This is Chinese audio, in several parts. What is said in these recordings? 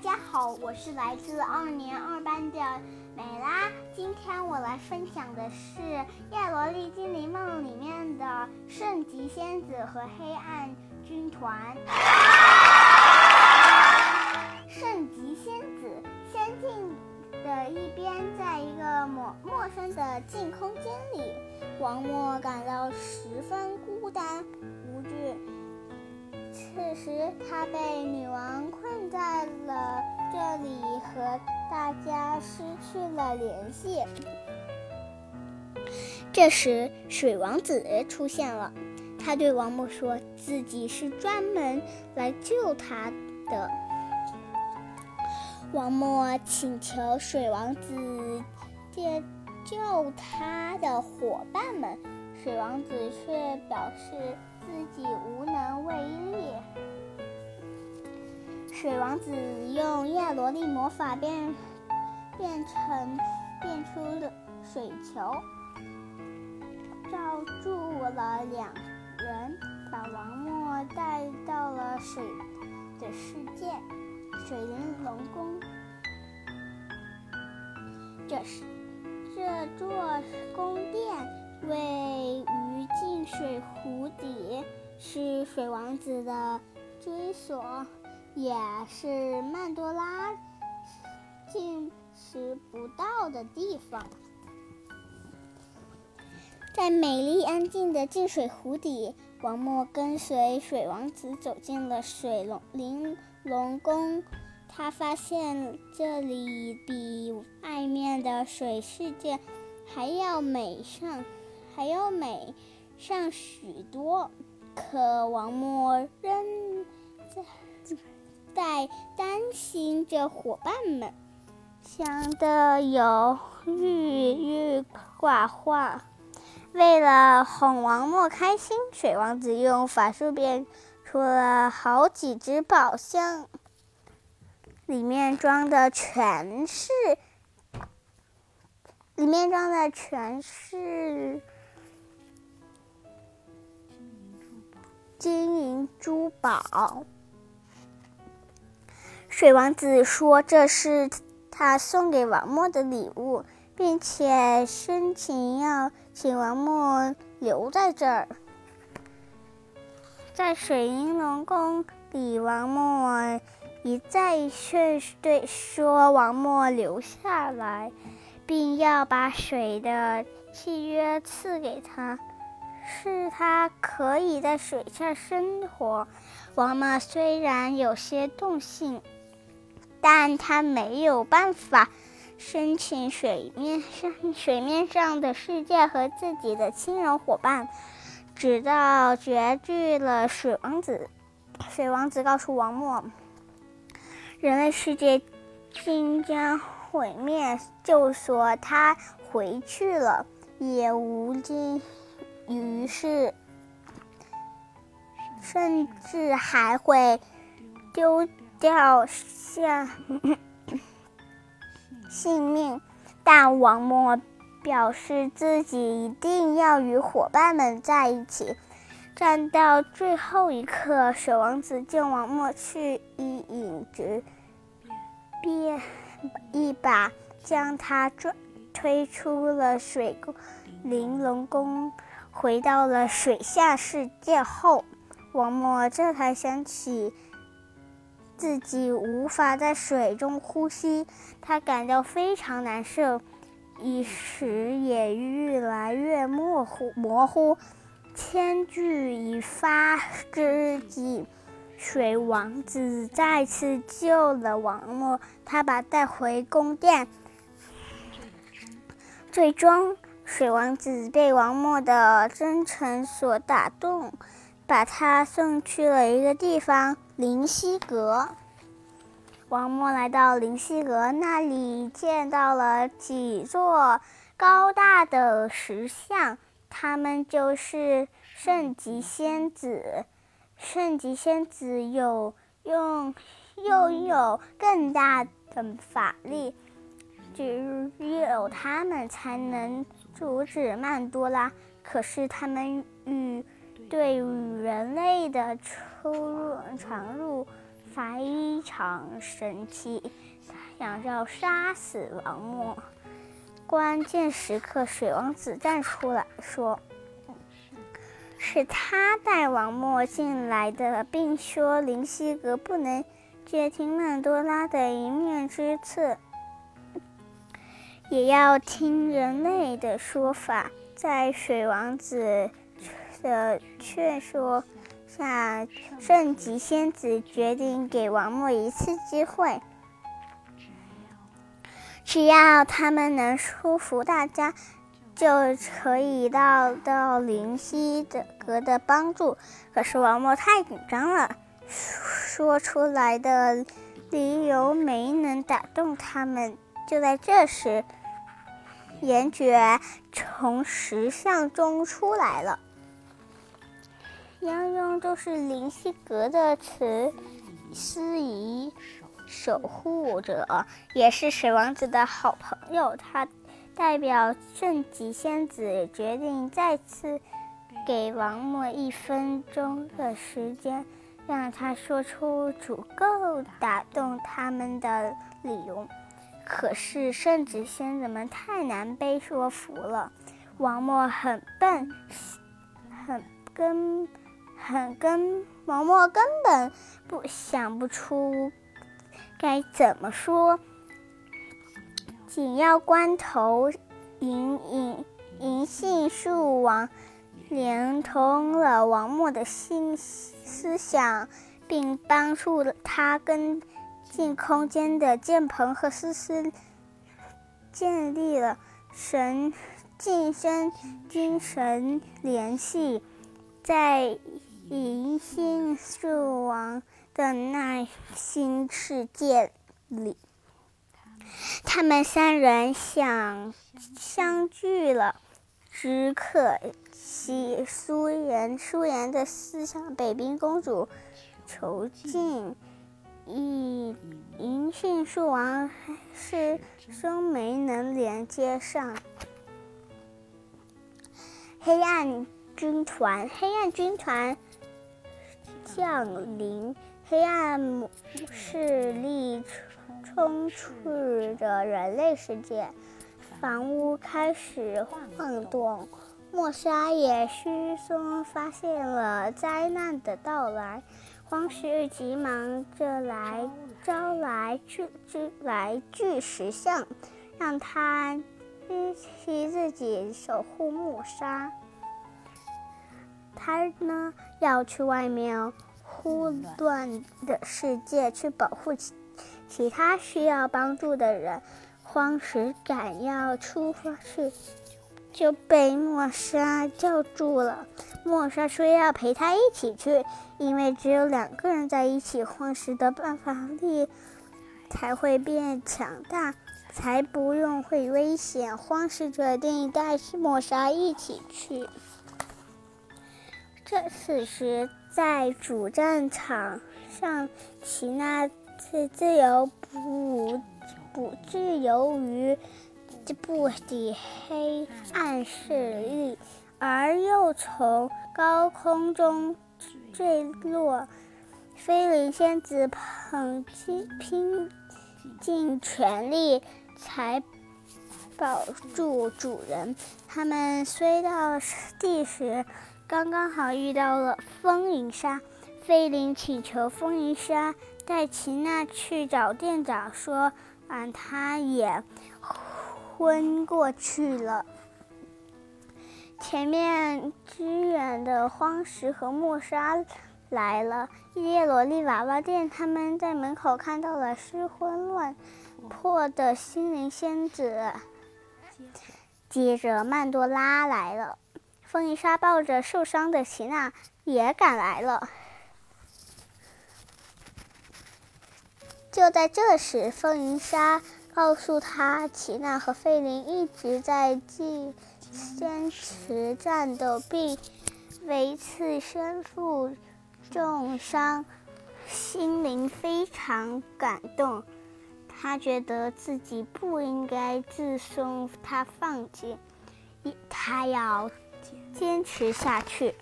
大家好，我是来自二年二班的美拉。今天我来分享的是《叶罗丽精灵梦》里面的圣吉仙子和黑暗军团。圣吉仙子，仙境的一边，在一个陌陌生的净空间里，王默感到十分孤单无助。此时，他被女王困在了这里，和大家失去了联系。这时，水王子出现了，他对王默说自己是专门来救他的。王默请求水王子借救他的伙伴们，水王子却表示。自己无能为力。水王子用叶罗丽魔法变变成变出了水球，罩住了两人，把王默带到了水的世界——水玲珑宫。这是这座宫殿位于净水湖底。是水王子的追索，也是曼多拉进食不到的地方。在美丽安静的净水湖底，王默跟随水王子走进了水龙玲珑宫。他发现这里比外面的水世界还要美上，还要美上许多。可王默仍在在担心着伙伴们，想的有郁郁寡欢。为了哄王默开心，水王子用法术变出了好几只宝箱，里面装的全是，里面装的全是。金银珠宝，水王子说这是他送给王默的礼物，并且申请要请王默留在这儿。在水银龙宫里，王默一再劝对说王默留下来，并要把水的契约赐给他。是他可以在水下生活。王默虽然有些动心，但他没有办法申请水面上水面上的世界和自己的亲人伙伴。直到绝句了水王子，水王子告诉王默，人类世界即将毁灭，就说他回去了，也无尽。于是，甚至还会丢掉下性命。但王默表示自己一定要与伙伴们在一起，战到最后一刻。水王子见王默去一引直，便一把将他拽推出了水宫玲珑宫。回到了水下世界后，王默这才想起自己无法在水中呼吸，他感到非常难受，意识也越来越模糊。模糊，千钧一发之际，水王子再次救了王默，他把带回宫殿，最终。水王子被王默的真诚所打动，把他送去了一个地方——灵犀阁。王默来到灵犀阁，那里见到了几座高大的石像，他们就是圣级仙子。圣级仙子有用，又有更大的法力，只有他们才能。阻止曼多拉，可是他们与对人类的出入闯入非常生气，想要杀死王默。关键时刻，水王子站出来说：“是他带王默进来的，并说林希格不能接听曼多拉的一面之词，也要听人类的说法。”在水王子的劝说。下，圣吉仙子决定给王默一次机会，只要他们能说服大家，就可以得到灵犀的阁的帮助。可是王默太紧张了，说出来的理由没能打动他们。就在这时，颜爵从石像中出来了。杨勇就是灵犀阁的词司仪守护者，也是水王子的好朋友。他代表圣吉仙子，决定再次给王默一分钟的时间，让他说出足够打动他们的理由。可是圣吉仙子们太难被说服了。王默很笨，很根。很根，王默根本不想不出该怎么说。紧要关头，银银银杏树王连通了王默的心思想，并帮助了他跟进空间的剑鹏和思思建立了神晋升精神联系，在。银杏树王的耐心世界里，他们三人相相聚了。只可惜，苏颜苏颜的思想被冰公主囚禁，银银杏树王始终没能连接上。黑暗军团，黑暗军团。降临，黑暗势力充斥着人类世界，房屋开始晃动。莫莎也失踪发现了灾难的到来，荒石急忙着来招来巨巨来巨石像，让他支起自己守护木沙。他呢，要去外面混乱的世界去保护其其他需要帮助的人。荒石赶要出发去，就被莫莎叫住了。莫莎说要陪他一起去，因为只有两个人在一起，荒石的办法力才会变强大，才不用会危险。荒石决定带莫莎一起去。这此时，在主战场上，齐娜自自由不不自由于不敌黑暗势力，而又从高空中坠落。菲林仙子捧尽拼尽全力才保住主人。他们虽到地时。刚刚好遇到了风云沙，菲林请求风云沙带齐娜去找店长，说完他也昏过去了。前面支援的荒石和莫莎来了，叶罗丽娃娃店，他们在门口看到了失魂乱魄的心灵仙子。接着曼多拉来了。风云莎抱着受伤的齐娜也赶来了。就在这时，风云莎告诉他，齐娜和费林一直在继坚持战斗，并为此身负重伤，心灵非常感动。他觉得自己不应该自送他放弃，他要。坚持下去。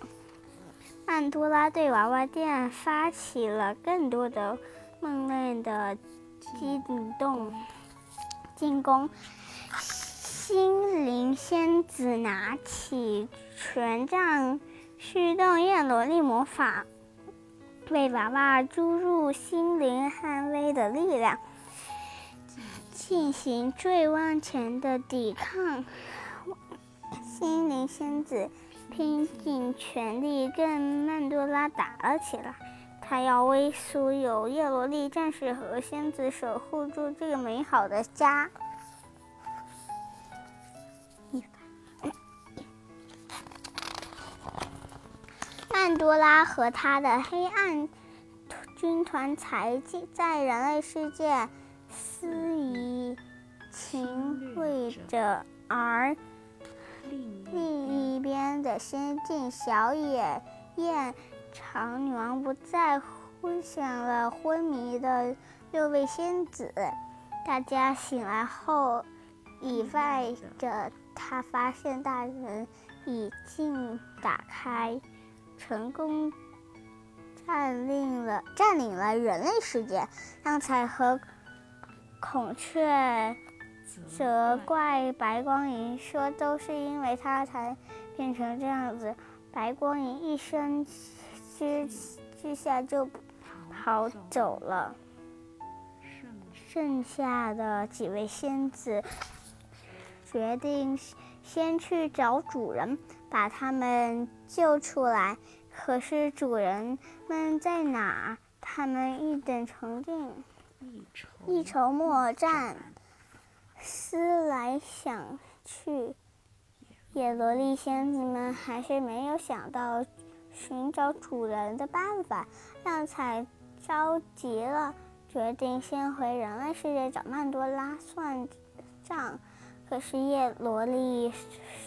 曼多拉对娃娃店发起了更多的梦内的激动进攻。心灵仙子拿起权杖，驱动叶罗丽魔法，为娃娃注入心灵捍卫的力量，进行最往前的抵抗。心灵仙子拼尽全力跟曼多拉打了起来，他要为所有叶罗丽战士和仙子守护住这个美好的家。曼多拉和他的黑暗军团才在人类世界肆意侵略着，而另一边的仙境小野燕长女王不再分享了昏迷的六位仙子。大家醒来后，意外着他发现大门已经打开。成功占领了占领了人类世界，让彩和孔雀责怪白光莹说：“都是因为他才变成这样子。”白光莹一声之之下就跑走了。剩下的几位仙子决定先去找主人。把他们救出来，可是主人们在哪？他们一等成定，一筹莫展，思来想去，野萝莉仙子们还是没有想到寻找主人的办法，让彩着急了，决定先回人类世界找曼多拉算账。可是叶罗莉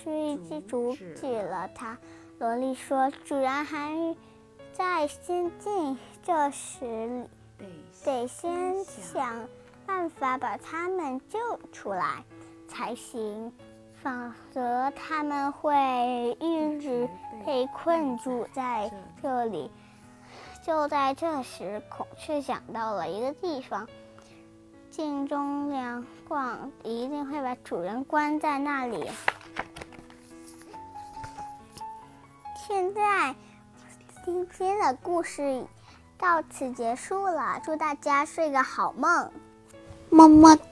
随即阻止了他。罗莉说：“主人还在仙境，这时得先想办法把他们救出来才行，否则他们会一直被困住在这里。”就在这时，孔雀想到了一个地方。镜中两逛，一定会把主人关在那里。现在，今天的故事到此结束了，祝大家睡个好梦，么么。